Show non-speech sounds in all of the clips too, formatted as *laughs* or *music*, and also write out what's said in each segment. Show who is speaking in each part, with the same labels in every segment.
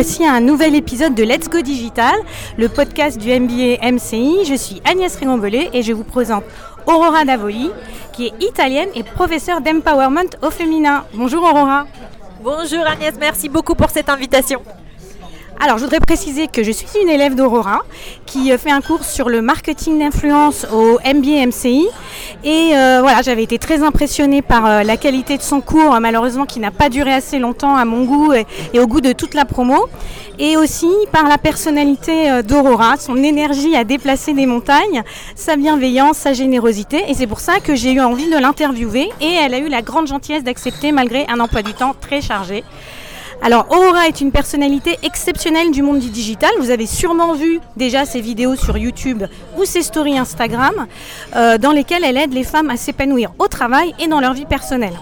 Speaker 1: Voici un nouvel épisode de Let's Go Digital, le podcast du MBA MCI. Je suis Agnès Rigombelet et je vous présente Aurora Davoli, qui est italienne et professeure d'empowerment au féminin. Bonjour Aurora.
Speaker 2: Bonjour Agnès, merci beaucoup pour cette invitation.
Speaker 1: Alors, je voudrais préciser que je suis une élève d'Aurora qui euh, fait un cours sur le marketing d'influence au MBA MCI. Et euh, voilà, j'avais été très impressionnée par euh, la qualité de son cours, malheureusement qui n'a pas duré assez longtemps à mon goût et, au goût de toute la promo. Et aussi par la personnalité d'Aurora, son énergie à déplacer des montagnes, sa bienveillance, sa générosité. Et c'est pour ça que j'ai eu envie de l'interviewer. Et elle a eu la grande gentillesse d'accepter malgré un emploi du temps très chargé. Alors Aurora est une personnalité exceptionnelle du monde du digital. Vous avez sûrement vu déjà ses vidéos sur YouTube ou ses stories Instagram euh, dans lesquelles elle aide les femmes à s'épanouir au travail et dans leur vie personnelle.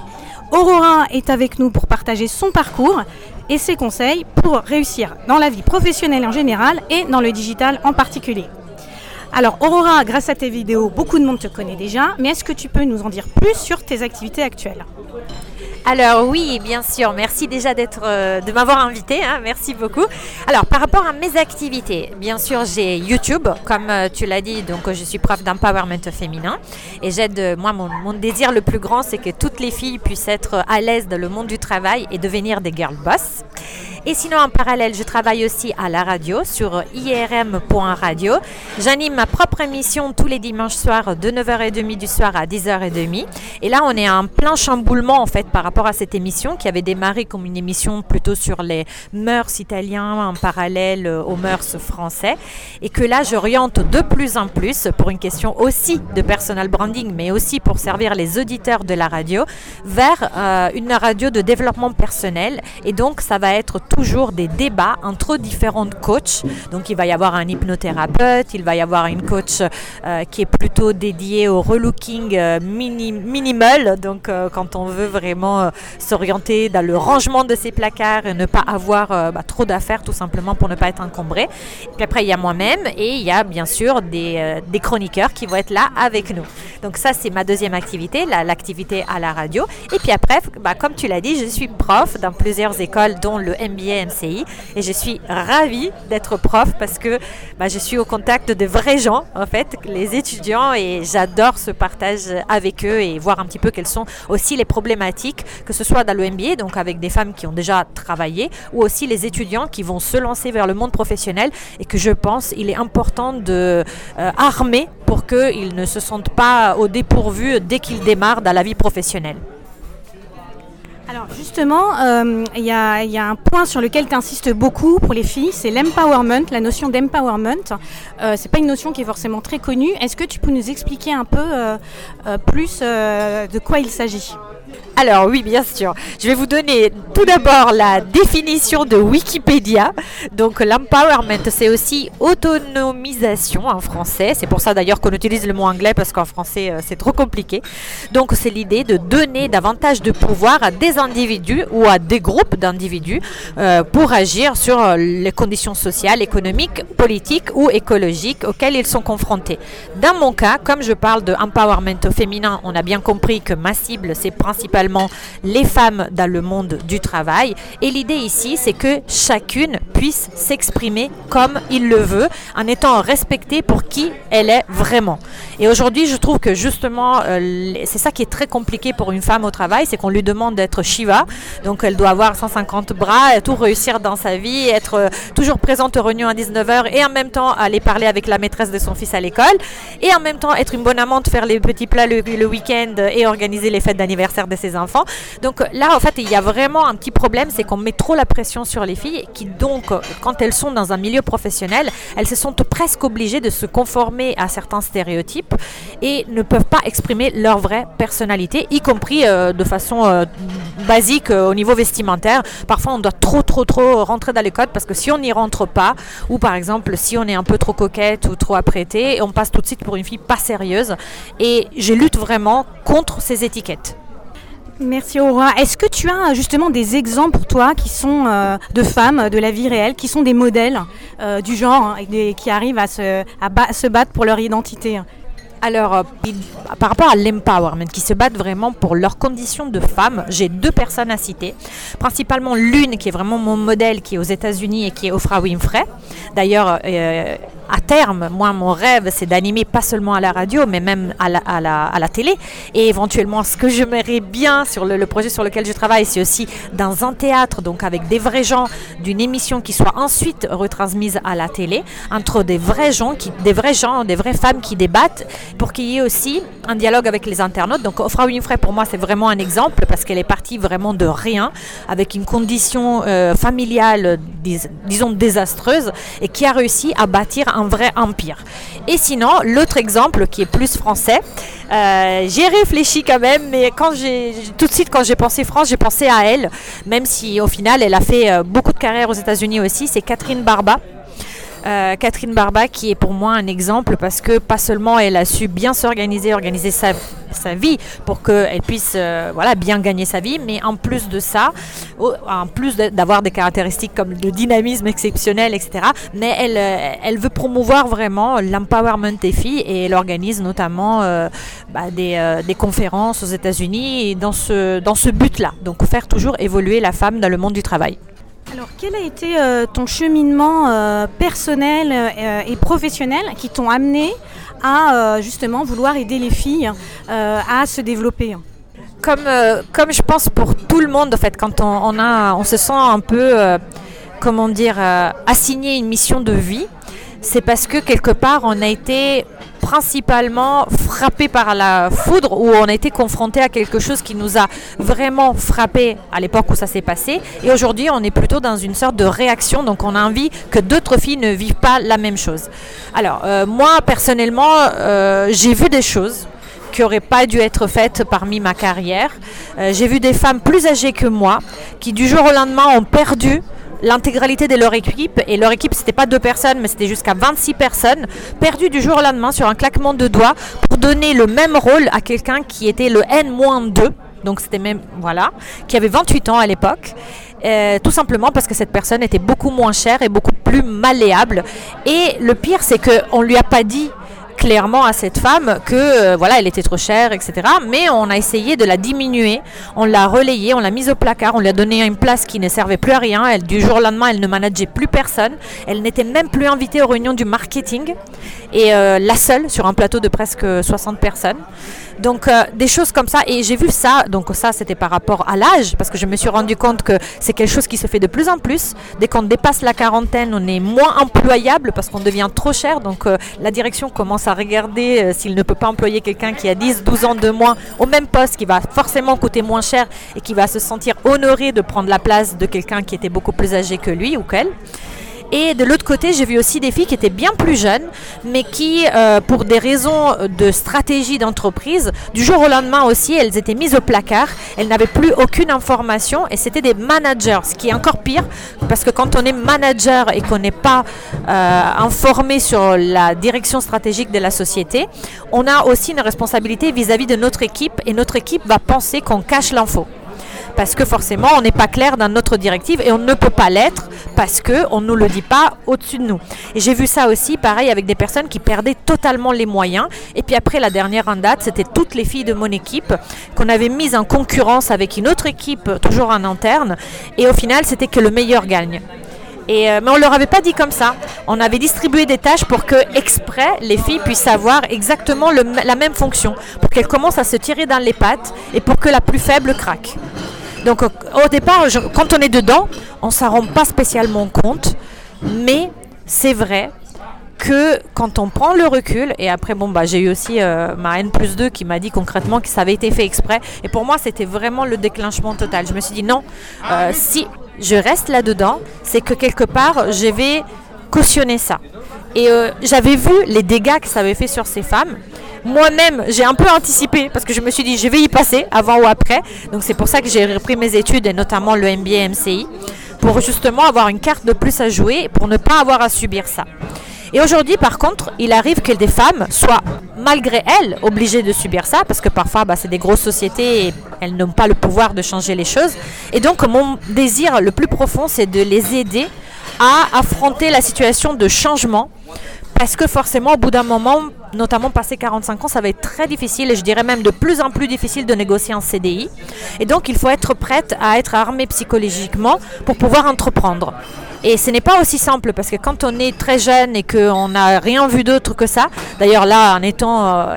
Speaker 1: Aurora est avec nous pour partager son parcours et ses conseils pour réussir dans la vie professionnelle en général et dans le digital en particulier. Alors Aurora, grâce à tes vidéos, beaucoup de monde te connaît déjà, mais est-ce que tu peux nous en dire plus sur tes activités actuelles?
Speaker 2: Alors oui, bien sûr. Merci déjà d'être, euh, de m'avoir invité. Hein, merci beaucoup. Alors par rapport à mes activités, bien sûr j'ai YouTube, comme euh, tu l'as dit. Donc je suis prof d'empowerment féminin et j'aide. Euh, moi, mon, mon, désir le plus grand, c'est que toutes les filles puissent être à l'aise dans le monde du travail et devenir des girl boss. Et sinon, en parallèle, je travaille aussi à la radio sur irm.radio. J'anime ma propre émission tous les dimanches soirs de 9h30 du soir à 10h30. Et là, on est en plein chamboulement en fait par rapport à cette émission qui avait démarré comme une émission plutôt sur les mœurs italiens en parallèle aux mœurs français. Et que là, j'oriente de plus en plus pour une question aussi de personal branding, mais aussi pour servir les auditeurs de la radio vers euh, une radio de développement personnel. Et donc, ça va être tout toujours des débats entre différentes coachs. Donc il va y avoir un hypnothérapeute, il va y avoir une coach euh, qui est plutôt dédiée au relooking euh, minimal. Donc euh, quand on veut vraiment s'orienter dans le rangement de ses placards et ne pas avoir bah, trop d'affaires tout simplement pour ne pas être encombré. Puis après il y a moi-même et il y a bien sûr des, des, chroniqueurs qui vont être là avec nous. Donc ça c'est ma deuxième activité, l'activité à la radio. Et puis après, bah, comme tu l'as dit, je suis prof dans plusieurs écoles dont le MBA MCI et je suis ravie d'être prof parce que bah, je suis au contact de vrais gens en fait, les étudiants et j'adore ce partage avec eux et voir un petit peu quelles sont aussi les problématiques, que ce soit dans le MBA, donc avec des femmes qui ont déjà travaillé, ou aussi les étudiants qui vont se lancer vers le monde professionnel et que je pense il est important de euh, armer pour qu'ils ne se sentent pas au dépourvu dès qu'ils démarrent dans la vie professionnelle.
Speaker 1: Alors justement, euh, il y, a un point sur lequel tu insistes beaucoup pour les filles, c'est l'empowerment, la notion d'empowerment. Euh, c'est pas une notion qui est forcément très connue. Est-ce que tu peux nous expliquer un peu euh, euh, plus de quoi il s'agit?
Speaker 2: Alors oui, bien sûr. Je vais vous donner tout d'abord la définition de Wikipédia. Donc l'empowerment, c'est aussi autonomisation en français. C'est pour ça d'ailleurs qu'on utilise le mot anglais parce qu'en français euh, c'est trop compliqué. Donc c'est l'idée de donner davantage de pouvoir à des individus ou à des groupes d'individus euh, pour agir sur euh, les conditions sociales, économiques, politiques ou écologiques auxquelles ils sont confrontés. Dans mon cas, comme je parle de empowerment féminin, on a bien compris que ma cible c'est principalement les femmes dans le monde du travail. Et l'idée ici, c'est que chacune puisse s'exprimer comme il le veut, en étant respectée pour qui elle est vraiment. Et aujourd'hui, je trouve que justement, euh, c'est ça qui est très compliqué pour une femme au travail, c'est qu'on lui demande d'être Shiva, donc elle doit avoir 150 bras, tout réussir dans sa vie, être euh, toujours présente aux réunions à 19h et en même temps aller parler avec la maîtresse de son fils à l'école, et en même temps être une bonne amante, faire les petits plats le, le week-end et organiser les fêtes d'anniversaire de ses enfants. Donc là, en fait, il y a vraiment un petit problème, c'est qu'on met trop la pression sur les filles qui, donc, quand elles sont dans un milieu professionnel, elles se sentent presque obligées de se conformer à certains stéréotypes et ne peuvent pas exprimer leur vraie personnalité, y compris euh, de façon euh, basique euh, au niveau vestimentaire. Parfois, on doit trop, trop, trop rentrer dans les codes parce que si on n'y rentre pas, ou par exemple, si on est un peu trop coquette ou trop apprêtée, on passe tout de suite pour une fille pas sérieuse. Et je lutte vraiment contre ces étiquettes.
Speaker 1: Merci Aurora. Est-ce que tu as justement des exemples pour toi qui sont euh, de femmes de la vie réelle, qui sont des modèles euh, du genre hein, et qui arrivent à se, battre pour leur identité?
Speaker 2: Alors, euh, par rapport à l'empowerment, qui se battent vraiment pour leurs conditions de femmes, j'ai deux personnes à citer. Principalement l'une qui est vraiment mon modèle, qui est aux États-Unis et qui est Oprah Winfrey. D'ailleurs, euh, à terme, moi, mon rêve, c'est d'animer pas seulement à la radio, mais même à la, télé. Et éventuellement, ce que j'aimerais bien sur le, projet sur lequel je travaille, c'est aussi dans un théâtre, donc avec des vrais gens, d'une émission qui soit ensuite retransmise à la télé, entre des vrais gens, des vrais gens, des vraies femmes qui débattent, pour qu'il y ait aussi un dialogue avec les internautes. Donc, Oprah Winfrey, pour moi, c'est vraiment un exemple parce qu'elle est partie vraiment de rien, avec une condition euh, familiale, dis, disons, désastreuse, et qui a réussi à bâtir un vrai empire. Et sinon, l'autre exemple qui est plus français, euh, j'ai réfléchi quand même, mais quand j'ai tout de suite quand j'ai pensé France, j'ai pensé à elle, même si au final elle a fait euh, beaucoup de carrière aux États-Unis aussi. C'est Catherine Barba. Euh, Catherine Barba qui est pour moi un exemple parce que pas seulement elle a su bien s'organiser, organiser sa, vie pour qu'elle puisse euh, voilà, bien gagner sa vie, mais en plus de ça, en plus d'avoir des caractéristiques comme le dynamisme exceptionnel, etc., mais elle, euh, elle veut promouvoir vraiment l'empowerment des filles et elle organise notamment bah, des, conférences aux États-Unis dans ce, dans ce but-là, donc faire toujours évoluer la femme dans le monde du travail.
Speaker 1: Alors, quel a été euh, ton cheminement euh, personnel euh, et professionnel qui t'ont amené à justement vouloir aider les filles à se développer?
Speaker 2: Comme, comme je pense pour tout le monde, en fait, quand on, on se sent un peu, comment dire, assigné une mission de vie, c'est parce que quelque part on a été principalement frappé par la foudre ou on été confronté à quelque chose qui nous a vraiment frappé à l'époque où ça s'est passé et aujourd'hui on est plutôt dans une sorte de réaction donc on a envie que d'autres filles ne vivent pas la même chose. Alors euh, moi personnellement euh, j'ai vu des choses qui n'auraient pas dû être faites parmi ma carrière. Euh, j'ai vu des femmes plus âgées que moi qui du jour au lendemain ont perdu l'intégralité de leur équipe, et leur équipe c'était pas deux personnes, mais c'était jusqu'à 26 personnes, perdues du jour au lendemain sur un claquement de doigts pour donner le même rôle à quelqu'un qui était le N-2, donc c'était même, voilà, qui avait 28 ans à l'époque. Euh, tout simplement parce que cette personne était beaucoup moins chère et beaucoup plus malléable. Et le pire, c'est qu'on ne lui a pas dit clairement à cette femme que euh, voilà, elle était trop chère, etc. Mais on a essayé de la diminuer, on l'a relayée, on l'a mise au placard, on lui a donné une place qui ne servait plus à rien. Elle, du jour au lendemain, elle ne manageait plus personne. Elle n'était même plus invitée aux réunions du marketing et euh, la seule sur un plateau de presque 60 personnes. Donc euh, des choses comme ça. Et j'ai vu ça, donc ça c'était par rapport à l'âge, parce que je me suis rendu compte que c'est quelque chose qui se fait de plus en plus. Dès qu'on dépasse la quarantaine, on est moins employable parce qu'on devient trop cher. Donc euh, la direction commence à regarder euh, s'il ne peut pas employer quelqu'un qui a 10, 12 ans de moins au même poste, qui va forcément coûter moins cher et qui va se sentir honoré de prendre la place de quelqu'un qui était beaucoup plus âgé que lui ou qu'elle. Et de l'autre côté, j'ai vu aussi des filles qui étaient bien plus jeunes, mais qui, euh, pour des raisons de stratégie d'entreprise, du jour au lendemain aussi, elles étaient mises au placard. Elles n'avaient plus aucune information et c'était des managers, ce qui est encore pire, parce que quand on est manager et qu'on n'est pas euh, informé sur la direction stratégique de la société, on a aussi une responsabilité vis-à-vis -vis de notre équipe et notre équipe va penser qu'on cache l'info parce que forcément on n'est pas clair dans notre directive et on ne peut pas l'être parce qu'on ne nous le dit pas au-dessus de nous. Et j'ai vu ça aussi pareil avec des personnes qui perdaient totalement les moyens. Et puis après la dernière en date, c'était toutes les filles de mon équipe qu'on avait mises en concurrence avec une autre équipe toujours en interne. Et au final, c'était que le meilleur gagne. Et, euh, mais on ne leur avait pas dit comme ça. On avait distribué des tâches pour que, exprès, les filles puissent avoir exactement la même fonction, pour qu'elles commencent à se tirer dans les pattes et pour que la plus faible craque. Donc au départ, quand on est dedans, on ne s'en rend pas spécialement compte, mais c'est vrai que quand on prend le recul, et après, bon, bah, j'ai eu aussi euh, ma N plus 2 qui m'a dit concrètement que ça avait été fait exprès, et pour moi, c'était vraiment le déclenchement total. Je me suis dit, non, euh, si je reste là-dedans, c'est que quelque part, je vais cautionner ça. Et euh, j'avais vu les dégâts que ça avait fait sur ces femmes. Moi-même, j'ai un peu anticipé parce que je me suis dit, je vais y passer avant ou après. Donc c'est pour ça que j'ai repris mes études et notamment le MBA MCI pour justement avoir une carte de plus à jouer pour ne pas avoir à subir ça. Et aujourd'hui, par contre, il arrive que des femmes soient, malgré elles, obligées de subir ça, parce que parfois, bah, c'est des grosses sociétés et elles n'ont pas le pouvoir de changer les choses. Et donc, mon désir le plus profond, c'est de les aider à affronter la situation de changement, parce que forcément, au bout d'un moment, notamment passé 45 ans, ça va être très difficile et je dirais même de plus en plus difficile de négocier en CDI. Et donc il faut être prête à être armée psychologiquement pour pouvoir entreprendre. Et ce n'est pas aussi simple parce que quand on est très jeune et qu'on n'a rien vu d'autre que ça, d'ailleurs là en étant euh,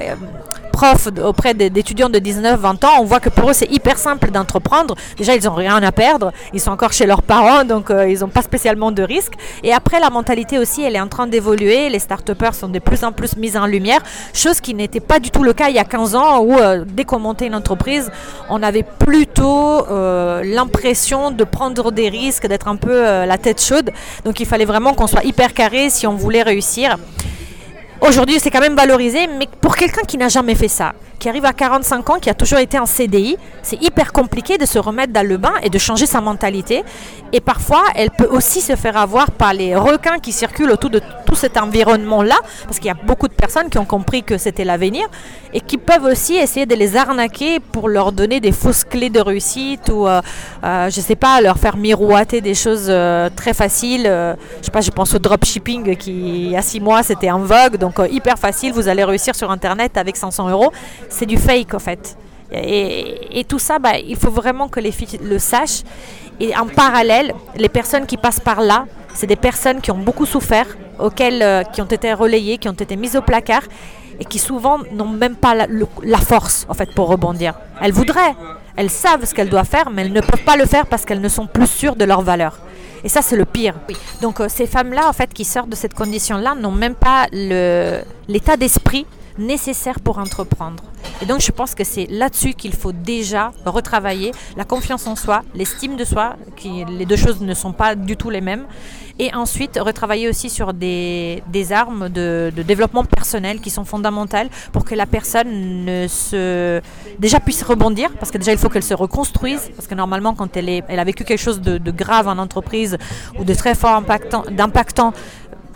Speaker 2: auprès d'étudiants de 19-20 ans, on voit que pour eux c'est hyper simple d'entreprendre. Déjà ils n'ont rien à perdre, ils sont encore chez leurs parents, donc euh, ils n'ont pas spécialement de risques. Et après la mentalité aussi, elle est en train d'évoluer. Les start sont de plus en plus mises en lumière, chose qui n'était pas du tout le cas il y a 15 ans où euh, dès qu'on montait une entreprise, on avait plutôt euh, l'impression de prendre des risques, d'être un peu la tête chaude. Donc il fallait vraiment qu'on soit hyper carré si on voulait réussir. Aujourd'hui, c'est quand même valorisé, mais pour quelqu'un qui n'a jamais fait ça, qui arrive à 45 ans, qui a toujours été en CDI, c'est hyper compliqué de se remettre dans le bain et de changer sa mentalité. Et parfois, elle peut aussi se faire avoir par les requins qui circulent autour de tout cet environnement-là, parce qu'il y a beaucoup de personnes qui ont compris que c'était l'avenir, et qui peuvent aussi essayer de les arnaquer pour leur donner des fausses clés de réussite, ou, euh, euh, je sais pas, leur faire miroiter des choses euh, très faciles. je sais pas, je pense au dropshipping qui, il y a six mois, c'était en vogue, hyper facile, vous allez réussir sur Internet avec 500 euros c'est du fake en fait. Et, tout ça, bah, il faut vraiment que les filles le sachent. Et en parallèle, les personnes qui passent par là, c'est des personnes qui ont beaucoup souffert, auxquelles, euh, qui ont été relayées, qui ont été mises au placard et qui souvent n'ont même pas la, force en fait pour rebondir. Elles voudraient, elles savent ce qu'elles doivent faire, mais elles ne peuvent pas le faire parce qu'elles ne sont plus sûres de leur valeur. Et ça, c'est le pire. Donc, euh, ces femmes-là, en fait, qui sortent de cette condition-là, n'ont même pas l'état d'esprit nécessaire pour entreprendre. Et donc je pense que c'est là-dessus qu'il faut déjà retravailler la confiance en soi, l'estime de soi, qui, les deux choses ne sont pas du tout les mêmes. Et ensuite retravailler aussi sur des, armes de, développement personnel qui sont fondamentales pour que la personne ne se déjà puisse rebondir, parce que déjà il faut qu'elle se reconstruise, parce que normalement quand elle, est, elle a vécu quelque chose de, de grave en entreprise ou de très fort impactant, d'impactant,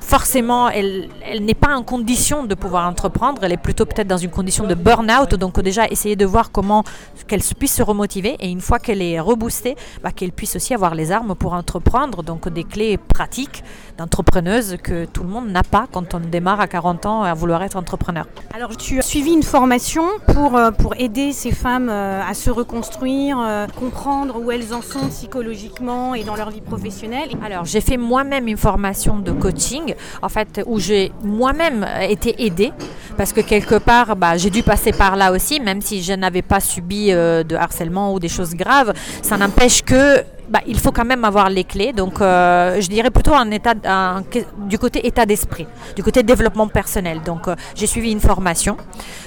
Speaker 2: forcément, elle, n'est pas en condition de pouvoir entreprendre. Elle est plutôt peut-être dans une condition de burn-out. Donc déjà, essayer de voir comment qu'elle puisse se remotiver. Et une fois qu'elle est reboostée, bah, qu'elle puisse aussi avoir les armes pour entreprendre. Donc des clés pratiques d'entrepreneuse que tout le monde n'a pas quand on démarre à 40 ans à vouloir être entrepreneur.
Speaker 1: Alors tu as suivi une formation pour, euh, pour aider ces femmes euh, à se reconstruire, euh, comprendre où elles en sont psychologiquement et dans leur vie professionnelle.
Speaker 2: Alors j'ai fait moi-même une formation de coaching, en fait, où j'ai moi-même été aidée, parce que quelque part, bah, j'ai dû passer par là aussi, même si je n'avais pas subi de harcèlement ou des choses graves. Ça n'empêche que bah, il faut quand même avoir les clés. Donc, euh, je dirais plutôt un état, du côté état d'esprit, du côté développement personnel. Donc, euh, j'ai suivi une formation.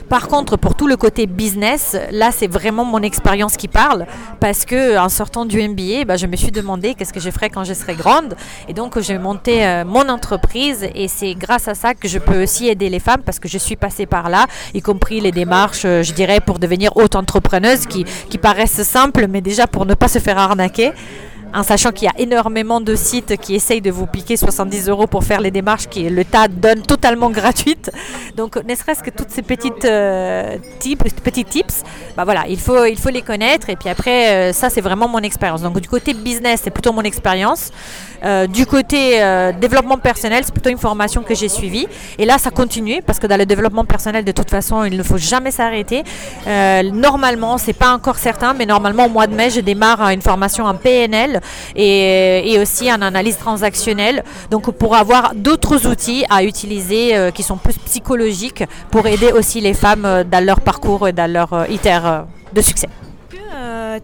Speaker 2: Par contre, pour tout le côté business, là, c'est vraiment mon expérience qui parle, parce que en sortant du MBA, je me suis demandé qu'est-ce que je ferais quand je serai grande, et donc j'ai monté euh, mon entreprise, et c'est grâce à ça que je peux aussi aider les femmes, parce que je suis passée par là, y compris les démarches, je dirais, pour devenir haute entrepreneuse, qui, qui paraissent simples, mais déjà pour ne pas se faire arnaquer en sachant qu'il y a énormément de sites qui essayent de vous piquer 70 euros pour faire les démarches qui le tas donne totalement *laughs* gratuites. Donc ne serait-ce que toutes ces petites euh, tips, petits tips, bah voilà, il faut, il faut les connaître et puis après euh, ça c'est vraiment mon expérience. Donc du côté business c'est plutôt mon expérience. Euh, du côté développement personnel c'est plutôt une formation que j'ai suivie et là ça continue parce que dans le développement personnel de toute façon il ne faut jamais s'arrêter. normalement c'est pas encore certain mais normalement au mois de mai je démarre une formation en PNL et, aussi en analyse transactionnelle. Donc pour avoir d'autres outils à utiliser euh, qui sont plus psychologiques pour aider aussi les femmes euh, dans leur parcours et dans leur euh, iter de succès.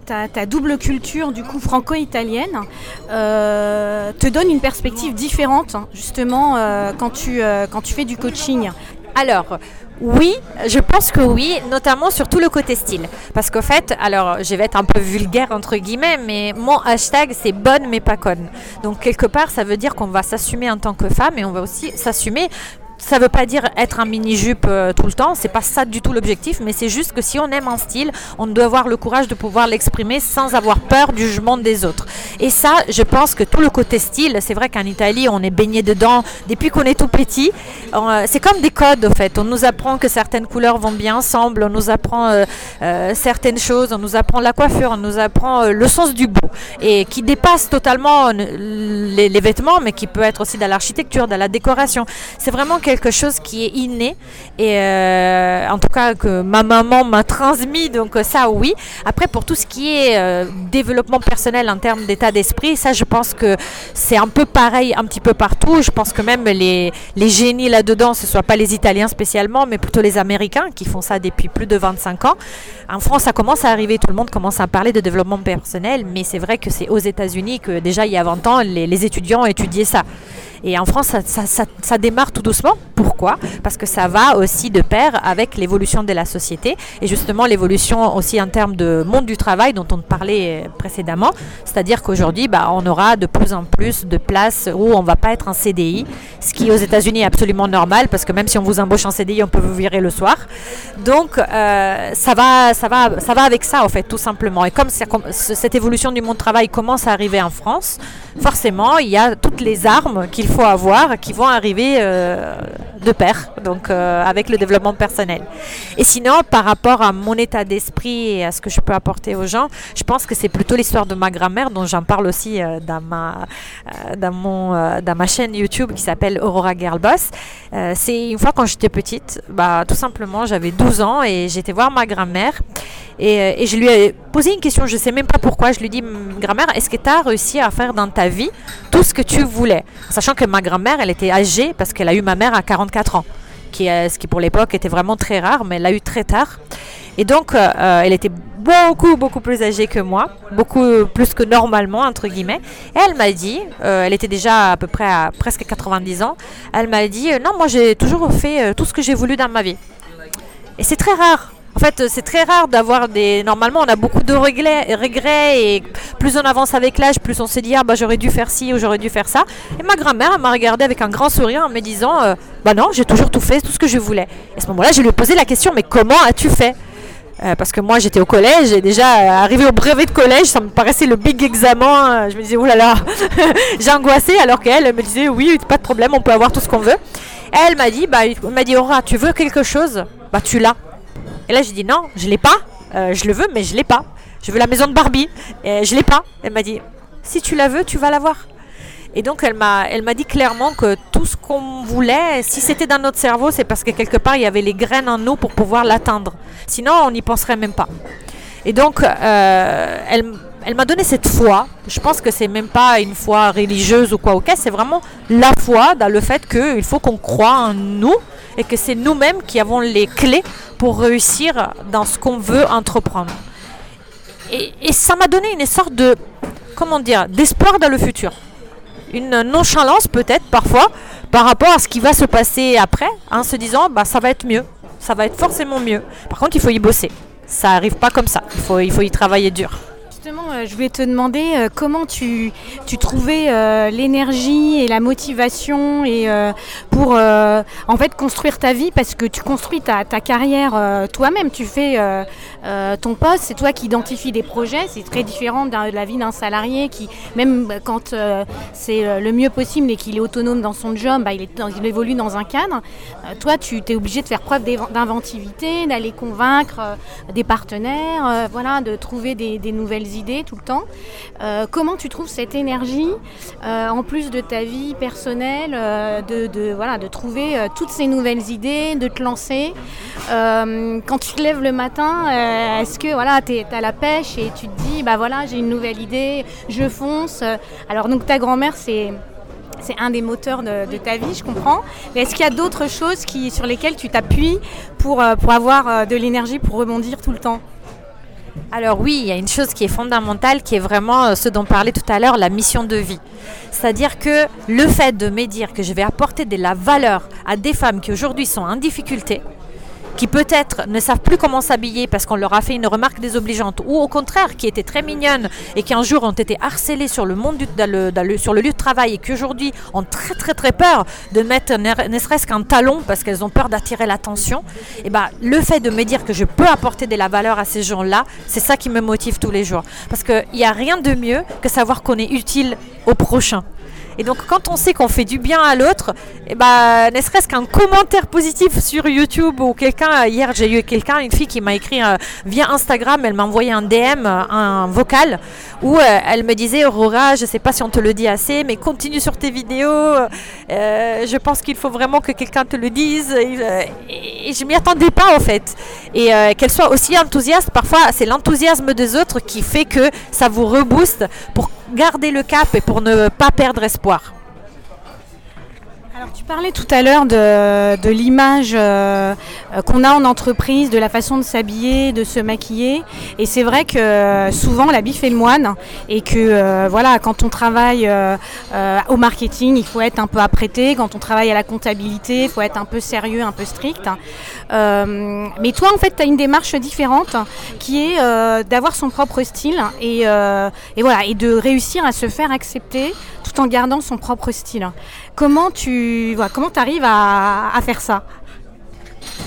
Speaker 1: Ta, ta, double culture du coup franco-italienne te donne une perspective différente justement quand, tu, quand tu fais du coaching?
Speaker 2: Alors, oui, je pense que oui, notamment sur tout le côté style. Parce qu'en fait, alors je vais être un peu vulgaire entre guillemets, mais mon hashtag c'est bonne mais pas conne. Donc quelque part, ça veut dire qu'on va s'assumer en tant que femme et on va aussi s'assumer ça ne veut pas dire être un mini-jupe euh, tout le temps, c'est pas ça du tout l'objectif, mais c'est juste que si on aime un style, on doit avoir le courage de pouvoir l'exprimer sans avoir peur du jugement des autres. Et ça, je pense que tout le côté style, c'est vrai qu'en Italie, on est baigné dedans depuis qu'on est tout petit. Euh, c'est comme des codes, en fait. On nous apprend que certaines couleurs vont bien ensemble, on nous apprend euh, certaines choses, on nous apprend la coiffure, on nous apprend le sens du beau, et qui dépasse totalement les, vêtements, mais qui peut être aussi dans l'architecture, dans la décoration. C'est vraiment quelque quelque chose qui est inné et euh, en tout cas que ma maman m'a transmis. Donc ça, oui. Après, pour tout ce qui est euh, développement personnel en termes d'état d'esprit, ça, je pense que c'est un peu pareil un petit peu partout. Je pense que même les, les génies là-dedans, ce ne soit pas les Italiens spécialement, mais plutôt les Américains qui font ça depuis plus de 25 ans. En France, ça commence à arriver, tout le monde commence à parler de développement personnel, mais c'est vrai que c'est aux États-Unis que déjà il y a 20 ans, les, les étudiants étudiaient ça. Et en France, ça, démarre tout doucement. Pourquoi? Parce que ça va aussi de pair avec l'évolution de la société et justement l'évolution aussi en termes de monde du travail dont on parlait précédemment. C'est-à-dire qu'aujourd'hui, bah, on aura de plus en plus de places où on ne va pas être en CDI, ce qui aux États-Unis est absolument normal parce que même si on vous embauche en CDI, on peut vous virer le soir. Donc euh, ça, va, ça, va, ça va avec ça en fait, tout simplement. Et comme cette évolution du monde du travail commence à arriver en France, forcément, il y a toutes les armes qu'il faut avoir qui vont arriver euh, de pair, donc euh, avec le développement personnel. Et sinon, par rapport à mon état d'esprit et à ce que je peux apporter aux gens, je pense que c'est plutôt l'histoire de ma grand-mère, dont j'en parle aussi euh, dans, ma, dans, mon, dans ma chaîne YouTube qui s'appelle Aurora Girl Boss. c'est une fois quand j'étais petite, bah, tout simplement, j'avais 12 ans et j'étais voir ma grand-mère. Et, et, je lui ai posé une question, je ne sais même pas pourquoi. Je lui ai dit, grand-mère, est-ce que tu as réussi à faire dans ta vie tout ce que tu voulais? Sachant que ma grand-mère, elle était âgée parce qu'elle a eu ma mère à 44 ans, qui, ce qui pour l'époque était vraiment très rare, mais elle l'a eu très tard. Et donc, euh, euh, elle était beaucoup, beaucoup plus âgée que moi, beaucoup plus que normalement, entre guillemets. Et elle m'a dit, euh, elle était déjà à peu près à presque 90 ans, elle m'a dit, non, moi j'ai toujours fait tout ce que j'ai voulu dans ma vie. Et c'est très rare. En fait, c'est très rare d'avoir des. Normalement, on a beaucoup de regrets, et plus on avance avec l'âge, plus on se dit ah bah j'aurais dû faire ci ou j'aurais dû faire ça. Et ma grand-mère m'a regardé avec un grand sourire en me disant euh, bah non, j'ai toujours tout fait, tout ce que je voulais. Et à ce moment-là, je lui ai posé la question mais comment as-tu fait? Euh, parce que moi j'étais au collège et déjà arrivé au brevet de collège, ça me paraissait le big examen. Je me disais, oulala, *laughs* j'ai angoissé alors qu'elle me disait, oui, pas de problème, on peut avoir tout ce qu'on veut. elle m'a dit, bah, m'a dit, Aura, tu veux quelque chose? Bah, tu l'as. Et là, j'ai dit non, je l'ai pas. Euh, je le veux, mais je l'ai pas. Je veux la maison de Barbie. Et je l'ai pas. Elle m'a dit si tu la veux, tu vas l'avoir. Et donc, elle m'a, dit clairement que tout ce qu'on voulait, si c'était dans notre cerveau, c'est parce que quelque part, il y avait les graines en nous pour pouvoir l'atteindre. Sinon, on n'y penserait même pas. Et donc, euh, elle, elle m'a donné cette foi. Je pense que c'est même pas une foi religieuse ou quoi, ok. C'est vraiment la foi dans le fait qu'il faut qu'on croit en nous et que c'est nous-mêmes qui avons les clés pour réussir dans ce qu'on veut entreprendre. Et, ça m'a donné une sorte de, comment dire, d'espoir dans le futur. Une nonchalance peut-être parfois par rapport à ce qui va se passer après, en se disant, bah, ça va être mieux, ça va être forcément mieux. Par contre, il faut y bosser. Ça n'arrive pas comme ça, il il faut y travailler dur.
Speaker 1: Justement, euh, je voulais te demander euh, comment tu, tu trouvais euh, l'énergie et la motivation et, pour en fait construire ta vie? Parce que tu construis ta, ta carrière toi-même. Tu fais ton poste, c'est toi qui identifies des projets. C'est très différent de la vie d'un salarié qui, même quand c'est le mieux possible et qu'il est autonome dans son job, bah, il, il, évolue dans un cadre. toi, tu es obligé de faire preuve d'inventivité, d'aller convaincre des partenaires, voilà, de trouver des, des nouvelles idées tout le temps. Euh, comment tu trouves cette énergie, euh, en plus de ta vie personnelle, euh, de, voilà, de trouver toutes ces nouvelles idées, de te lancer Quand tu te lèves le matin, est-ce que voilà, tu as la pêche et tu te dis, bah voilà, j'ai une nouvelle idée, je fonce Alors donc ta grand-mère, c'est un des moteurs de, ta vie, je comprends. Est-ce qu'il y a d'autres choses sur lesquelles tu t'appuies pour avoir de l'énergie pour rebondir tout le temps?
Speaker 2: Alors oui, il y a une chose qui est fondamentale, qui est vraiment euh, ce dont parlait tout à l'heure, la mission de vie. C'est-à-dire que le fait de me dire que je vais apporter de la valeur à des femmes qui aujourd'hui sont en difficulté, qui peut-être ne savent plus comment s'habiller parce qu'on leur a fait une remarque désobligeante, ou au contraire qui étaient très mignonnes et qui un jour ont été harcelées sur le, lieu de travail et qui aujourd'hui ont très très très peur de mettre ne serait-ce qu'un talon parce qu'elles ont peur d'attirer l'attention, et eh ben, le fait de me dire que je peux apporter de la valeur à ces gens-là, c'est ça qui me motive tous les jours. Parce qu'il n'y a rien de mieux que savoir qu'on est utile au prochain. Et donc quand on sait qu'on fait du bien à l'autre, eh ben, ne serait-ce qu'un commentaire positif sur YouTube ou quelqu'un, hier j'ai eu quelqu'un, une fille qui m'a écrit euh, via Instagram, elle m'a envoyé un DM, euh, un vocal, où euh, elle me disait Aurora, je ne sais pas si on te le dit assez, mais continue sur tes vidéos, je pense qu'il faut vraiment que quelqu'un te le dise. Et, et je m'y attendais pas en fait. Et qu'elle soit aussi enthousiaste, parfois c'est l'enthousiasme des autres qui fait que ça vous rebooste pour garder le cap et pour ne pas perdre espoir.
Speaker 1: Alors tu parlais tout à l'heure de, l'image euh, euh, qu'on a en entreprise, de la façon de s'habiller, de se maquiller. Et c'est vrai que euh, souvent l'habit fait le moine et que voilà, quand on travaille au marketing, il faut être un peu apprêté. Quand on travaille à la comptabilité, il faut être un peu sérieux, un peu strict. mais toi, en fait, tu as une démarche différente qui est d'avoir son propre style et, et, voilà, et de réussir à se faire accepter tout en gardant son propre style. Comment tu voilà, comment arrives à, faire ça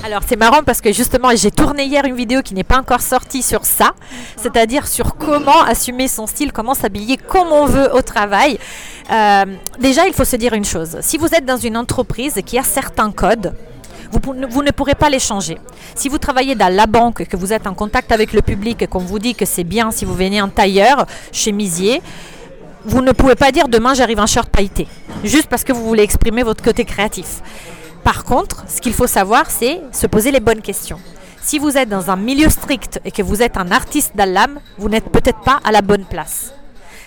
Speaker 2: alors c'est marrant parce que justement j'ai tourné hier une vidéo qui n'est pas encore sortie sur ça, c'est-à-dire sur comment assumer son style, comment s'habiller comme on veut au travail. Euh, déjà il faut se dire une chose, si vous êtes dans une entreprise qui a certains codes, vous, vous, ne pourrez pas les changer. Si vous travaillez dans la banque, que vous êtes en contact avec le public qu'on vous dit que c'est bien si vous venez en tailleur, chemisier, vous ne pouvez pas dire demain j'arrive en short pailleté, juste parce que vous voulez exprimer votre côté créatif. Par contre, ce qu'il faut savoir, c'est se poser les bonnes questions. Si vous êtes dans un milieu strict et que vous êtes un artiste d'Allam, vous n'êtes peut-être pas à la bonne place.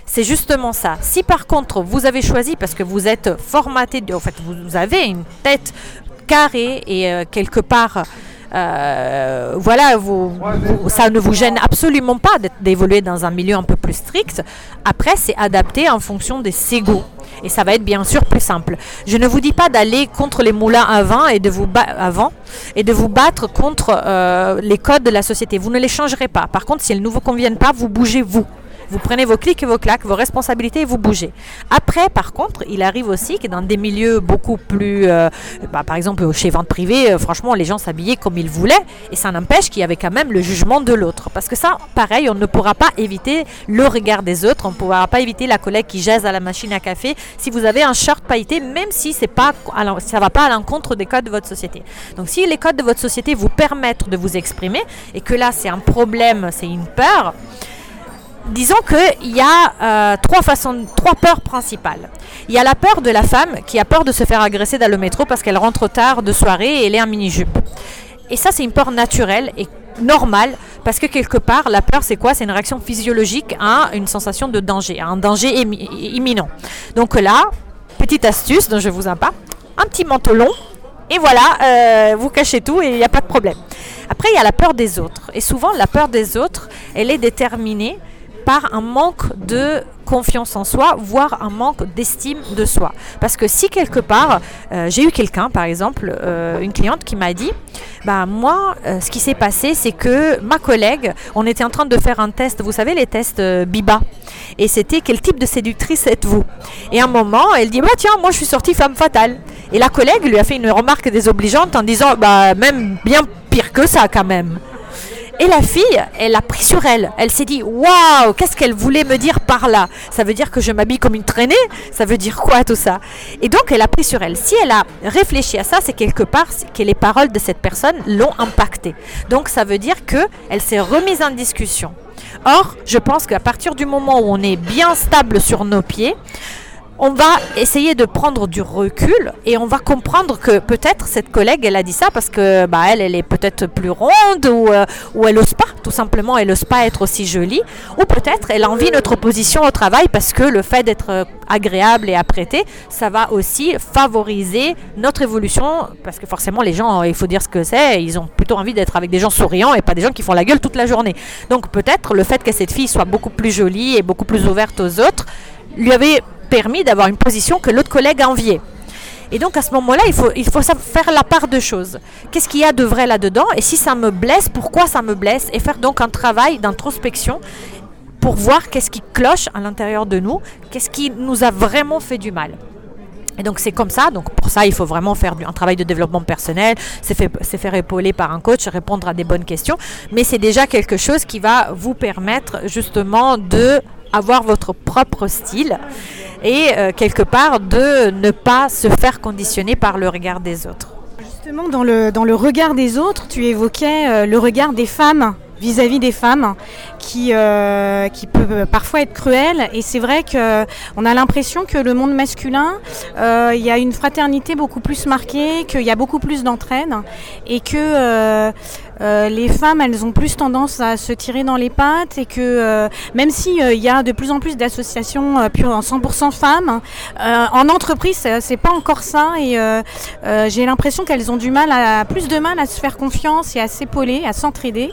Speaker 2: C'est justement ça. Si par contre vous avez choisi parce que vous êtes formaté, en fait vous avez une tête carrée et euh, quelque part euh, voilà, ça ne vous gêne absolument pas d'évoluer dans un milieu un peu plus strict. Après, c'est adapté en fonction des ségos. Et ça va être bien sûr plus simple. Je ne vous dis pas d'aller contre les moulins et de vous, avant, et de vous battre contre euh, les codes de la société. Vous ne les changerez pas. Par contre, si elles ne vous conviennent pas, vous bougez vous. Vous prenez vos clics et vos claques, vos responsabilités et vous bougez. Après, par contre, il arrive aussi que dans des milieux beaucoup plus, euh, bah, par exemple chez vente privée, euh, franchement, les gens s'habillaient comme ils voulaient et ça n'empêche qu'il y avait quand même le jugement de l'autre. Parce que ça, pareil, on ne pourra pas éviter le regard des autres, on ne pourra pas éviter la collègue qui jase à la machine à café si vous avez un short pailleté, même si c'est pas, ça va pas à l'encontre des codes de votre société. Donc si les codes de votre société vous permettent de vous exprimer et que là c'est un problème, c'est une peur, disons qu'il y a euh, trois façons, trois peurs principales. Il y a la peur de la femme qui a peur de se faire agresser dans le métro parce qu'elle rentre tard de soirée et elle est en mini-jupe. Et ça, c'est une peur naturelle et normale parce que quelque part, la peur, c'est quoi? C'est une réaction physiologique à une sensation de danger, à un danger imminent. Donc là, petite astuce dont je vous en parle, un petit manteau long et voilà, euh, vous cachez tout et il n'y a pas de problème. Après, il y a la peur des autres. Et souvent, la peur des autres, elle est déterminée par un manque de confiance en soi, voire un manque d'estime de soi. Parce que si quelque part, euh, j'ai eu quelqu'un, par exemple, euh, une cliente qui m'a dit, bah moi, euh, ce qui s'est passé, c'est que ma collègue, on était en train de faire un test, vous savez, les tests Biba, et c'était quel type de séductrice êtes-vous? Et à un moment, elle dit, bah tiens, moi je suis sortie femme fatale. Et la collègue lui a fait une remarque désobligeante en disant, bah même bien pire que ça quand même. Et la fille, elle a pris sur elle. Elle s'est dit Waouh, qu'est-ce qu'elle voulait me dire par là? Ça veut dire que je m'habille comme une traînée? Ça veut dire quoi tout ça? Et donc, elle a pris sur elle. Si elle a réfléchi à ça, c'est quelque part que les paroles de cette personne l'ont impactée. Donc, ça veut dire qu'elle s'est remise en discussion. Or, je pense qu'à partir du moment où on est bien stable sur nos pieds, on va essayer de prendre du recul et on va comprendre que peut-être cette collègue, elle a dit ça parce que bah, elle, elle est peut-être plus ronde ou, euh, ou elle n'ose pas, tout simplement, elle n'ose pas être aussi jolie. Ou peut-être elle envie notre position au travail parce que le fait d'être euh, agréable et apprêté, ça va aussi favoriser notre évolution parce que forcément les gens, il faut dire ce que c'est, ils ont plutôt envie d'être avec des gens souriants et pas des gens qui font la gueule toute la journée. Donc peut-être le fait que cette fille soit beaucoup plus jolie et beaucoup plus ouverte aux autres lui avait permis d'avoir une position que l'autre collègue enviait. Et donc à ce moment-là, il faut, il faut faire la part de choses. Qu'est-ce qu'il y a de vrai là-dedans Et si ça me blesse, pourquoi ça me blesse Et faire donc un travail d'introspection pour voir qu'est-ce qui cloche à l'intérieur de nous, qu'est-ce qui nous a vraiment fait du mal. Et donc c'est comme ça, donc pour ça il faut vraiment faire un travail de développement personnel, c'est faire épauler par un coach, répondre à des bonnes questions, mais c'est déjà quelque chose qui va vous permettre justement de avoir votre propre style. Et euh, quelque part de ne pas se faire conditionner par le regard des autres.
Speaker 1: Justement, dans le, dans le regard des autres, tu évoquais euh, le regard des femmes vis-à-vis des femmes qui, euh, peut parfois être cruel. Et c'est vrai qu'on a l'impression que le monde masculin, euh, il y a une fraternité beaucoup plus marquée, qu'il y a beaucoup plus d'entraide et que euh, euh, les femmes, elles ont plus tendance à se tirer dans les pattes et que même si euh, il y a de plus en plus d'associations pure en 100% femmes, en entreprise, c'est- pas encore ça et j'ai l'impression qu'elles ont du mal plus de mal à se faire confiance et à s'épauler, à s'entraider.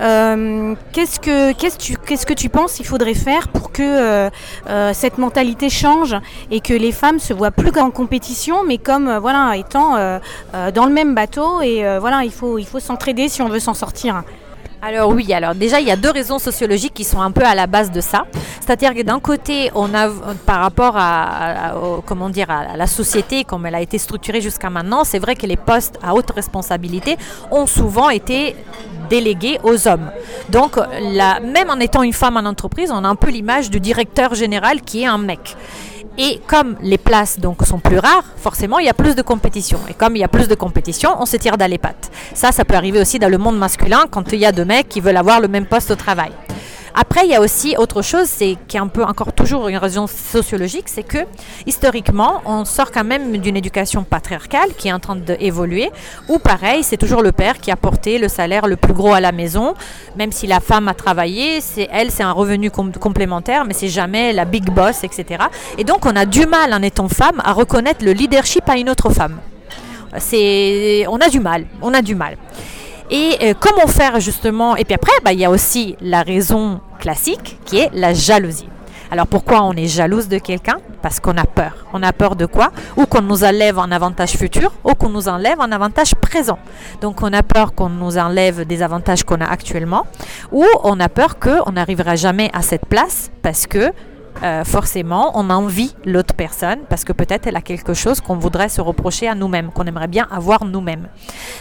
Speaker 1: Euh, qu'est-ce que qu'est-ce que tu qu'est-ce que tu penses qu'il faudrait faire pour que euh, euh, cette mentalité change et que les femmes se voient plus en compétition mais comme voilà étant dans le même bateau et voilà il faut il faut s'entraider si on veut s'en sortir.
Speaker 2: Alors oui, alors déjà il y a deux raisons sociologiques qui sont un peu à la base de ça. C'est-à-dire que d'un côté, on a par rapport à, comment dire à la société comme elle a été structurée jusqu'à maintenant, c'est vrai que les postes à haute responsabilité ont souvent été délégués aux hommes. Donc la, même en étant une femme en entreprise, on a un peu l'image du directeur général qui est un mec. Et comme les places donc sont plus rares, forcément il y a plus de compétition. Et comme il y a plus de compétition, on se tire dans les pattes. Ça, ça peut arriver aussi dans le monde masculin quand il y a deux mecs qui veulent avoir le même poste au travail. Après, il y a aussi autre chose, c'est qui est un peu encore toujours une raison sociologique, c'est que historiquement, on sort quand même d'une éducation patriarcale qui est en train d'évoluer, où pareil, c'est toujours le père qui a porté le salaire le plus gros à la maison, même si la femme a travaillé, c'est elle, c'est un revenu com- complémentaire, mais c'est jamais la big boss, etc. Et donc, on a du mal en étant femme à reconnaître le leadership à une autre femme. On a du mal, on a du mal. Et euh, comment faire justement? Et puis après, bah, il y a aussi la raison classique qui est la jalousie. Alors pourquoi on est jalouse de quelqu'un? Parce qu'on a peur. On a peur de quoi? Ou qu'on nous enlève un avantage futur, ou qu'on nous enlève un avantage présent. Donc on a peur qu'on nous enlève des avantages qu'on a actuellement, ou on a peur qu'on n'arrivera jamais à cette place parce que euh, forcément, on envie l'autre personne parce que peut-être elle a quelque chose qu'on voudrait se reprocher à nous-mêmes, qu'on aimerait bien avoir nous-mêmes.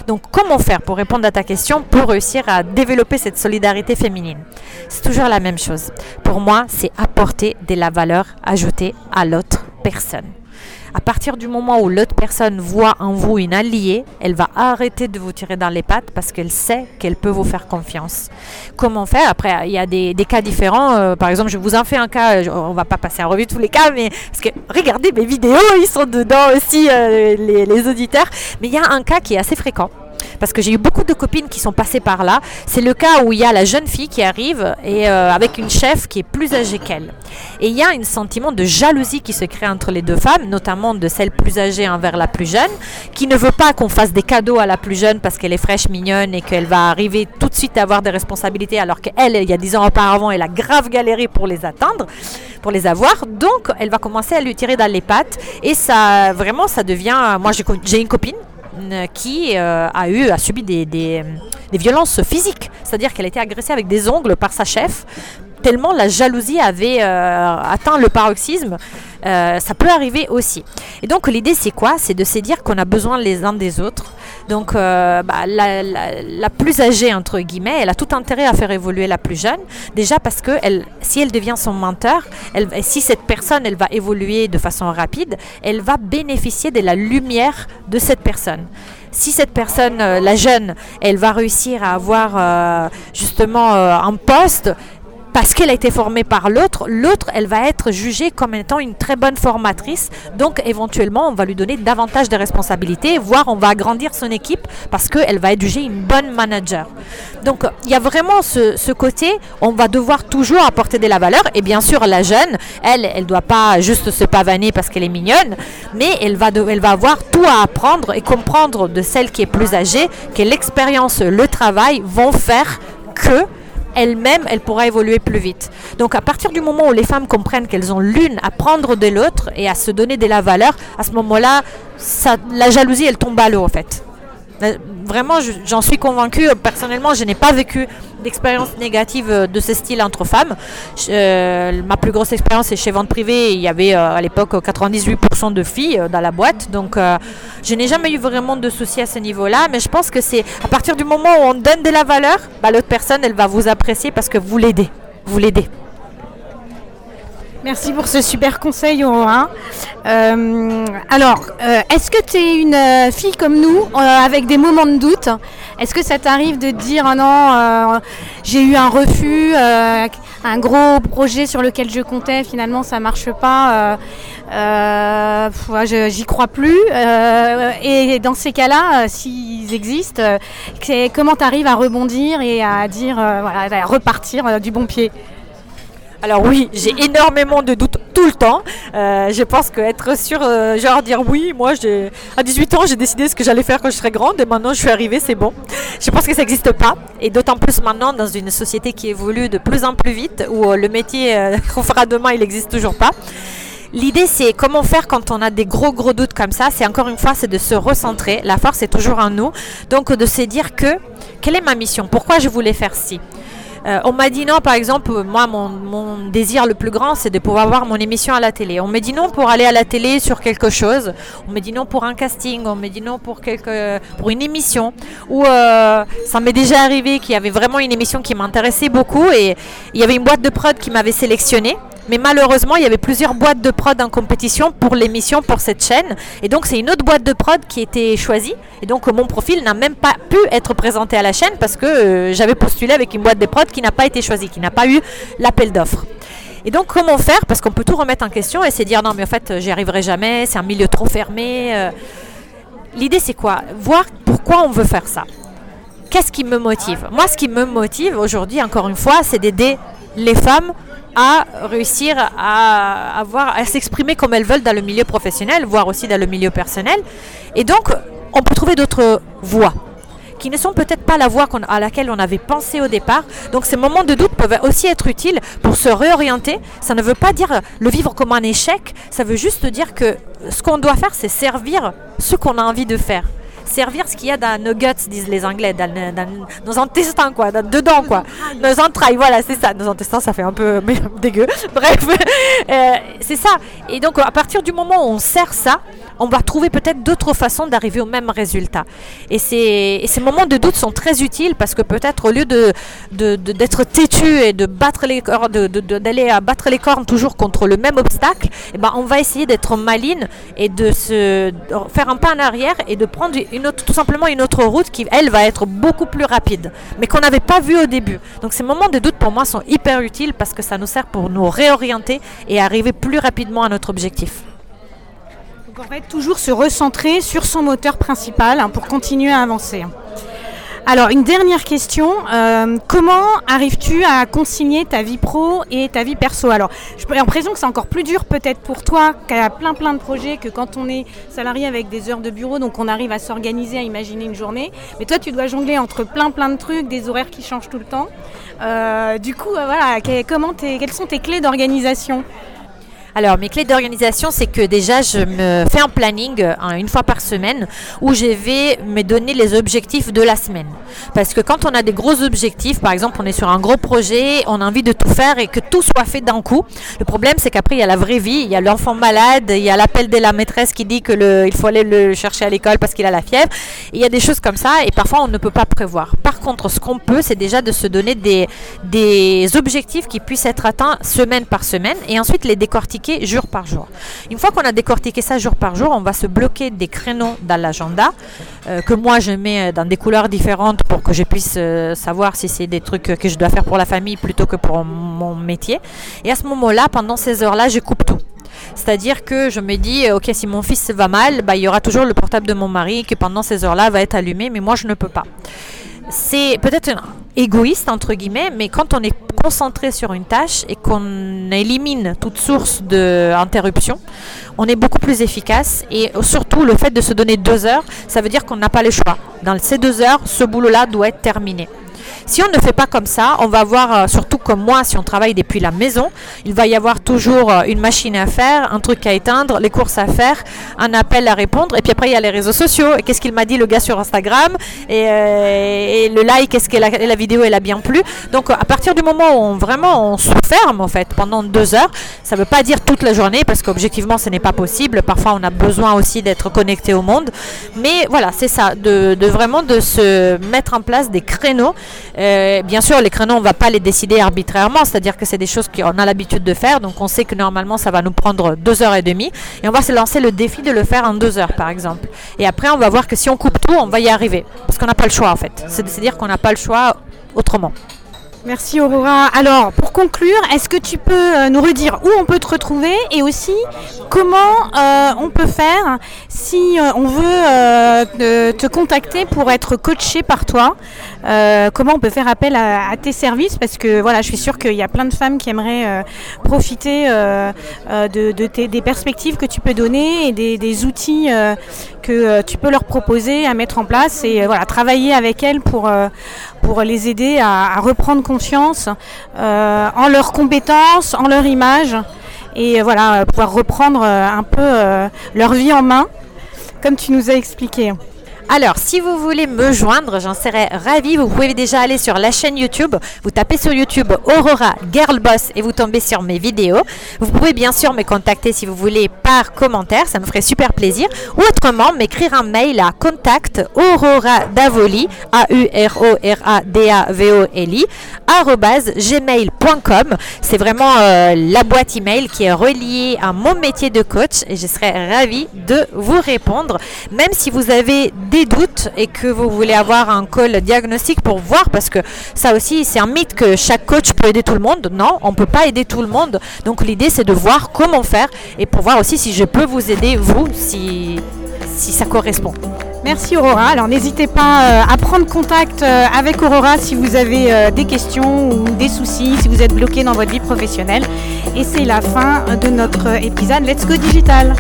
Speaker 2: Donc, comment faire pour répondre à ta question, pour réussir à développer cette solidarité féminine? C'est toujours la même chose. Pour moi, c'est apporter de la valeur ajoutée à l'autre personne. À partir du moment où l'autre personne voit en vous une alliée, elle va arrêter de vous tirer dans les pattes parce qu'elle sait qu'elle peut vous faire confiance. Comment faire? Après, il y a des, cas différents. Euh, par exemple, je vous en fais un cas, je- on va pas passer en revue tous les cas, mais parce que regardez mes vidéos, ils sont dedans aussi, euh, les auditeurs. Mais il y a un cas qui est assez fréquent parce que j'ai eu beaucoup de copines qui sont passées par là. C'est le cas où il y a la jeune fille qui arrive et euh, avec une chef qui est plus âgée qu'elle. Et il y a un sentiment de jalousie qui se crée entre les deux femmes, notamment de celle plus âgée envers la plus jeune, qui ne veut pas qu'on fasse des cadeaux à la plus jeune parce qu'elle est fraîche, mignonne et qu'elle va arriver tout de suite à avoir des responsabilités alors qu'elle, il y a 10 ans auparavant, elle a grave galéré pour les atteindre, pour les avoir. Donc elle va commencer à lui tirer dans les pattes et ça, vraiment, ça devient... Moi, j'ai une copine qui euh, a eu a subi des, des, violences physiques, c'est-à-dire qu'elle a été agressée avec des ongles par sa chef tellement la jalousie avait euh, atteint le paroxysme. Euh, ça peut arriver aussi. Et donc l'idée c'est quoi? C'est de se dire qu'on a besoin les uns des autres. Donc euh, bah, la, plus âgée entre guillemets, elle a tout intérêt à faire évoluer la plus jeune. Déjà parce que si elle devient son mentor, si cette personne elle va évoluer de façon rapide, elle va bénéficier de la lumière de cette personne si cette personne, euh, la jeune, elle va réussir à avoir euh, justement un poste parce qu'elle a été formée par l'autre, l'autre, elle va être jugée comme étant une très bonne formatrice. Donc, éventuellement, on va lui donner davantage de responsabilités, voire on va agrandir son équipe parce qu'elle va être jugée une bonne manager. Donc, il y a vraiment ce, côté, on va devoir toujours apporter de la valeur. Et bien sûr, la jeune, elle, elle ne doit pas juste se pavaner parce qu'elle est mignonne, mais elle va, elle va avoir tout à apprendre et comprendre de celle qui est plus âgée que l'expérience, le travail vont faire que elle-même, elle pourra évoluer plus vite. Donc à partir du moment où les femmes comprennent qu'elles ont l'une à prendre de l'autre et à se donner de la valeur, à ce moment-là, la jalousie, elle tombe à l'eau en fait. Euh, Vraiment, je- j'en suis convaincue. Personnellement, je n'ai pas vécu d'expérience négative euh, de ce style entre femmes. Euh, ma plus grosse expérience, c'est chez Vente Privée. Il y avait euh, à l'époque 98% de filles dans la boîte. Donc, je n'ai jamais eu vraiment de soucis à ce niveau-là. Mais je pense que c'est à partir du moment où on donne de la valeur, bah, l'autre personne, elle va vous apprécier parce que vous l'aidez. Vous l'aidez.
Speaker 1: Merci pour ce super conseil, Aurora. Euh, alors, euh, est-ce que tu es une euh, fille comme nous, avec des moments de doute? Est-ce que ça t'arrive de dire, ah non, j'ai eu un refus, un gros projet sur lequel je comptais, finalement ça marche pas, j'y crois plus. et dans ces cas-là, s'ils existent, comment tu arrives à rebondir et à dire, voilà, à repartir du bon pied?
Speaker 2: Alors oui, j'ai énormément de doutes tout le temps. Euh, je pense qu'être sûr, euh, genre dire oui, moi à 18 ans j'ai décidé ce que j'allais faire quand je serais grande et maintenant je suis arrivée, c'est bon. Je pense que ça n'existe pas et d'autant plus maintenant dans une société qui évolue de plus en plus vite où euh, le métier qu'on fera demain il n'existe toujours pas. L'idée, c'est comment faire quand on a des gros gros doutes comme ça. C'est encore une fois, c'est de se recentrer. La force est toujours en nous. Donc de se dire que quelle est ma mission? Pourquoi je voulais faire ci? Euh, on m'a dit non, par exemple, moi, mon, désir le plus grand, c'est de pouvoir voir mon émission à la télé. On m'a dit non pour aller à la télé sur quelque chose. On m'a dit non pour un casting. On m'a dit non pour, quelque, pour une émission. Ou euh, ça m'est déjà arrivé qu'il y avait vraiment une émission qui m'intéressait beaucoup et il y avait une boîte de prod qui m'avait sélectionné. Mais malheureusement, il y avait plusieurs boîtes de prod en compétition pour l'émission, pour cette chaîne. Et donc, c'est une autre boîte de prod qui a été choisie. Et donc, mon profil n'a même pas pu être présenté à la chaîne parce que euh, j'avais postulé avec une boîte de prod qui n'a pas été choisie, qui n'a pas eu l'appel d'offres. Et donc, comment faire? Parce qu'on peut tout remettre en question et c'est dire non, mais en fait, j'y arriverai jamais, c'est un milieu trop fermé. Euh. L'idée, c'est quoi? Voir pourquoi on veut faire ça. Qu'est-ce qui me motive? Moi, ce qui me motive aujourd'hui, encore une fois, c'est d'aider les femmes à réussir à, avoir, à s'exprimer comme elles veulent dans le milieu professionnel, voire aussi dans le milieu personnel. Et donc, on peut trouver d'autres voies qui ne sont peut-être pas la voie à laquelle on avait pensé au départ. Donc ces moments de doute peuvent aussi être utiles pour se réorienter. Ça ne veut pas dire le vivre comme un échec, ça veut juste dire que ce qu'on doit faire, c'est servir ce qu'on a envie de faire servir ce qu'il y a dans nos guts, disent les Anglais, dans, nos intestins, quoi, dedans, quoi. Nos entrailles, voilà, c'est ça. Nos intestins, ça fait un peu *laughs* dégueu. Bref, *laughs* euh, c'est ça. Et donc, à partir du moment où on sert ça, on va trouver peut-être d'autres façons d'arriver au même résultat. Et, ces moments de doute sont très utiles parce que peut-être au lieu de, d'être têtu et de battre les cornes, d'aller battre les cornes toujours contre le même obstacle, eh ben, on va essayer d'être maline et de se faire un pas en arrière et de prendre une tout simplement une autre route qui, elle, va être beaucoup plus rapide, mais qu'on n'avait pas vu au début. Donc ces moments de doute pour moi sont hyper utiles parce que ça nous sert pour nous réorienter et arriver plus rapidement à notre objectif
Speaker 1: en fait, toujours se recentrer sur son moteur principal hein, pour continuer à avancer. Alors, une dernière question. Euh, comment arrives-tu à consigner ta vie pro et ta vie perso? Alors, j'ai l'impression que c'est encore plus dur peut-être pour toi qui a plein plein de projets que quand on est salarié avec des heures de bureau, donc on arrive à s'organiser, à imaginer une journée. Mais toi, tu dois jongler entre plein plein de trucs, des horaires qui changent tout le temps. Euh, du coup, euh, voilà, comment quelles sont tes clés d'organisation?
Speaker 2: Alors, mes clés d'organisation, c'est que déjà, je me fais un planning hein, une fois par semaine où je vais me donner les objectifs de la semaine. Parce que quand on a des gros objectifs, par exemple, on est sur un gros projet, on a envie de tout faire et que tout soit fait d'un coup. Le problème, c'est qu'après, il y a la vraie vie, il y a l'enfant malade, il y a l'appel de la maîtresse qui dit qu'il faut aller le chercher à l'école parce qu'il a la fièvre. il y a des choses comme ça et parfois, on ne peut pas prévoir. Par contre, ce qu'on peut, c'est déjà de se donner des, des objectifs qui puissent être atteints semaine par semaine et ensuite les décortiquer jour par jour. Une fois qu'on a décortiqué ça jour par jour, on va se bloquer des créneaux dans l'agenda euh, que moi je mets dans des couleurs différentes pour que je puisse euh, savoir si c'est des trucs que je dois faire pour la famille plutôt que pour mon métier. Et à ce moment-là, pendant ces heures-là, je coupe tout. C'est-à-dire que je me dis, ok, si mon fils va mal, bah, il y aura toujours le portable de mon mari qui pendant ces heures-là va être allumé, mais moi je ne peux pas c'est peut-être égoïste entre guillemets, mais quand on est concentré sur une tâche et qu'on élimine toute source d'interruption, on est beaucoup plus efficace et surtout le fait de se donner deux heures, ça veut dire qu'on n'a pas le choix. Dans ces deux heures, ce boulot-là doit être terminé. Si on ne fait pas comme ça, on va voir, euh, surtout comme moi, si on travaille depuis la maison, il va y avoir toujours euh, une machine à faire, un truc à éteindre, les courses à faire, un appel à répondre, et puis après il y a les réseaux sociaux. Et qu'est-ce qu'il m'a dit le gars sur Instagram? Et, euh, le like, est-ce que la, la, vidéo elle a bien plu? Donc à partir du moment où on vraiment on se ferme en fait pendant deux heures, ça ne veut pas dire toute la journée parce qu'objectivement ce n'est pas possible. Parfois on a besoin aussi d'être connecté au monde, mais voilà c'est ça, de, de, vraiment de se mettre en place des créneaux Euh, bien sûr, les créneaux, on ne va pas les décider arbitrairement, c'est-à-dire que c'est des choses qu'on a l'habitude de faire. Donc on sait que normalement, ça va nous prendre deux heures et demie. Et on va se lancer le défi de le faire en deux heures, par exemple. Et après, on va voir que si on coupe tout, on va y arriver. Parce qu'on n'a pas le choix, en fait. C'est-à-dire qu'on n'a pas le choix autrement.
Speaker 1: Merci Aurora. Alors, conclure, est-ce que tu peux euh, nous redire où on peut te retrouver et aussi comment euh, on peut faire si euh, on veut te contacter pour être coaché par toi Comment on peut faire appel à, tes services? Parce que voilà, je suis sûre qu'il y a plein de femmes qui aimeraient profiter de, des perspectives que tu peux donner et des, outils que tu peux leur proposer à mettre en place et voilà, travailler avec elles pour, pour les aider à, reprendre confiance euh, en leurs compétences, en leur image et euh, voilà, pouvoir reprendre euh, un peu leur vie en main, comme tu nous as expliqué.
Speaker 2: Alors, si vous voulez me joindre, j'en serais ravie. Vous pouvez déjà aller sur la chaîne YouTube. Vous tapez sur YouTube Aurora Girl Boss et vous tombez sur mes vidéos. Vous pouvez bien sûr me contacter si vous voulez par commentaire. Ça me ferait super plaisir. Ou autrement, m'écrire un mail à contact Aurora Davoli, A-U-R-O-R-A-D-A-V-O-L-I, gmail.com. C'est vraiment euh, la boîte email qui est reliée à mon métier de coach et je serais ravie de vous répondre. Même si vous avez des doutes et que vous voulez avoir un call diagnostic pour voir, parce que ça aussi, c'est un mythe que chaque coach peut aider tout le monde. Non, on ne peut pas aider tout le monde. Donc l'idée, c'est de voir comment faire et pour voir aussi si je peux vous aider, vous, si, si ça correspond.
Speaker 1: Merci Aurora. Alors n'hésitez pas euh, à prendre contact euh, avec Aurora si vous avez euh, des questions ou des soucis, si vous êtes bloqué dans votre vie professionnelle. Et c'est la fin de notre épisode Let's Go Digital.